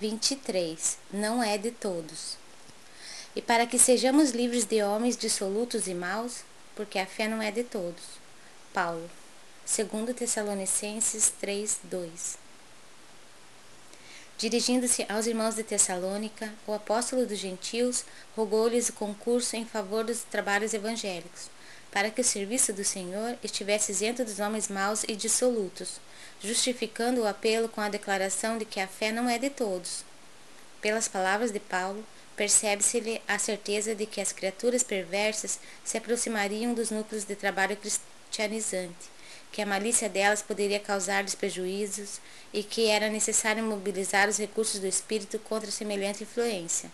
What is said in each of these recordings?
23. Não é de todos. E para que sejamos livres de homens dissolutos e maus, porque a fé não é de todos. Paulo, 2 Tessalonicenses 3, 2. Dirigindo-se aos irmãos de Tessalônica, o apóstolo dos gentios rogou-lhes o concurso em favor dos trabalhos evangélicos, para que o serviço do Senhor estivesse isento dos homens maus e dissolutos, justificando o apelo com a declaração de que a fé não é de todos. Pelas palavras de Paulo, percebe-se-lhe a certeza de que as criaturas perversas se aproximariam dos núcleos de trabalho cristianizante que a malícia delas poderia causar-lhes prejuízos e que era necessário mobilizar os recursos do espírito contra semelhante influência.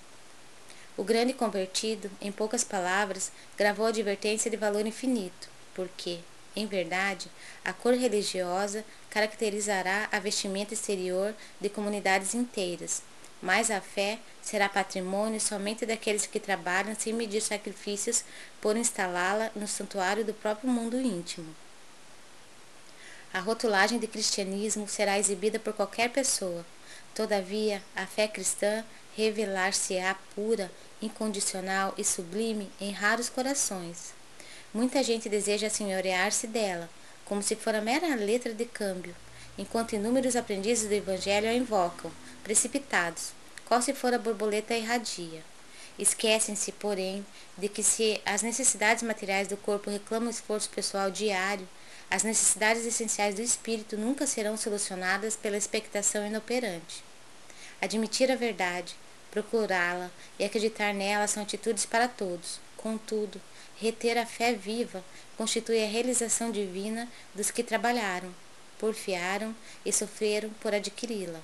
O grande convertido, em poucas palavras, gravou a advertência de valor infinito, porque, em verdade, a cor religiosa caracterizará a vestimenta exterior de comunidades inteiras, mas a fé será patrimônio somente daqueles que trabalham sem medir sacrifícios por instalá-la no santuário do próprio mundo íntimo. A rotulagem de cristianismo será exibida por qualquer pessoa. Todavia, a fé cristã revelar-se-á pura, incondicional e sublime em raros corações. Muita gente deseja senhorear-se dela, como se fora mera letra de câmbio, enquanto inúmeros aprendizes do Evangelho a invocam, precipitados, qual se for a borboleta irradia. Esquecem-se, porém, de que se as necessidades materiais do corpo reclamam esforço pessoal diário, as necessidades essenciais do espírito nunca serão solucionadas pela expectação inoperante. Admitir a verdade, procurá-la e acreditar nela são atitudes para todos. Contudo, reter a fé viva constitui a realização divina dos que trabalharam, porfiaram e sofreram por adquiri-la.